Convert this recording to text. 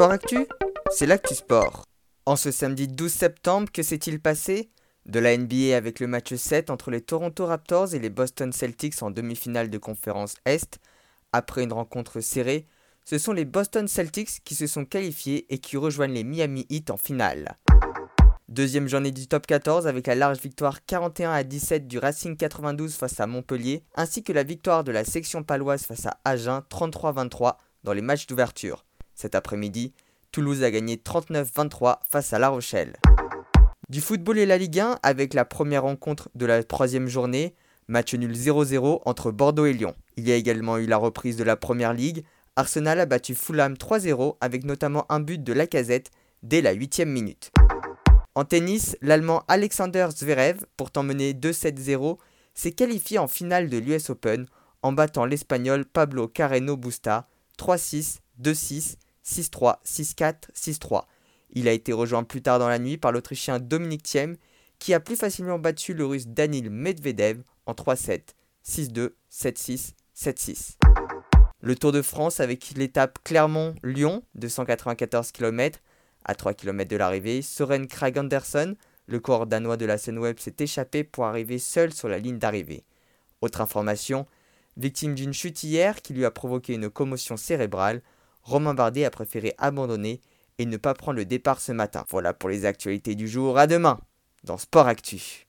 Sport Actu, c'est l'actu sport. En ce samedi 12 septembre, que s'est-il passé? De la NBA avec le match 7 entre les Toronto Raptors et les Boston Celtics en demi-finale de conférence Est. Après une rencontre serrée, ce sont les Boston Celtics qui se sont qualifiés et qui rejoignent les Miami Heat en finale. Deuxième journée du top 14 avec la large victoire 41 à 17 du Racing 92 face à Montpellier, ainsi que la victoire de la section paloise face à Agen 33-23 dans les matchs d'ouverture. Cet après-midi, Toulouse a gagné 39-23 face à La Rochelle. Du football et la Ligue 1 avec la première rencontre de la troisième journée, match nul 0-0 entre Bordeaux et Lyon. Il y a également eu la reprise de la première ligue. Arsenal a battu Fulham 3-0 avec notamment un but de Lacazette dès la 8 minute. En tennis, l'Allemand Alexander Zverev, pourtant mené 2-7-0, s'est qualifié en finale de l'US Open en battant l'Espagnol Pablo Carreno Busta 3-6, 2-6 6-3, 6-4, 6-3. Il a été rejoint plus tard dans la nuit par l'Autrichien Dominique Thiem, qui a plus facilement battu le Russe Danil Medvedev en 3-7, 6-2, 7-6, 7-6. Le Tour de France avec l'étape Clermont-Lyon de 194 km. À 3 km de l'arrivée, Soren Krag Andersen, le corps danois de la scène web, s'est échappé pour arriver seul sur la ligne d'arrivée. Autre information, victime d'une chute hier qui lui a provoqué une commotion cérébrale, Romain Bardet a préféré abandonner et ne pas prendre le départ ce matin. Voilà pour les actualités du jour. À demain dans Sport Actu.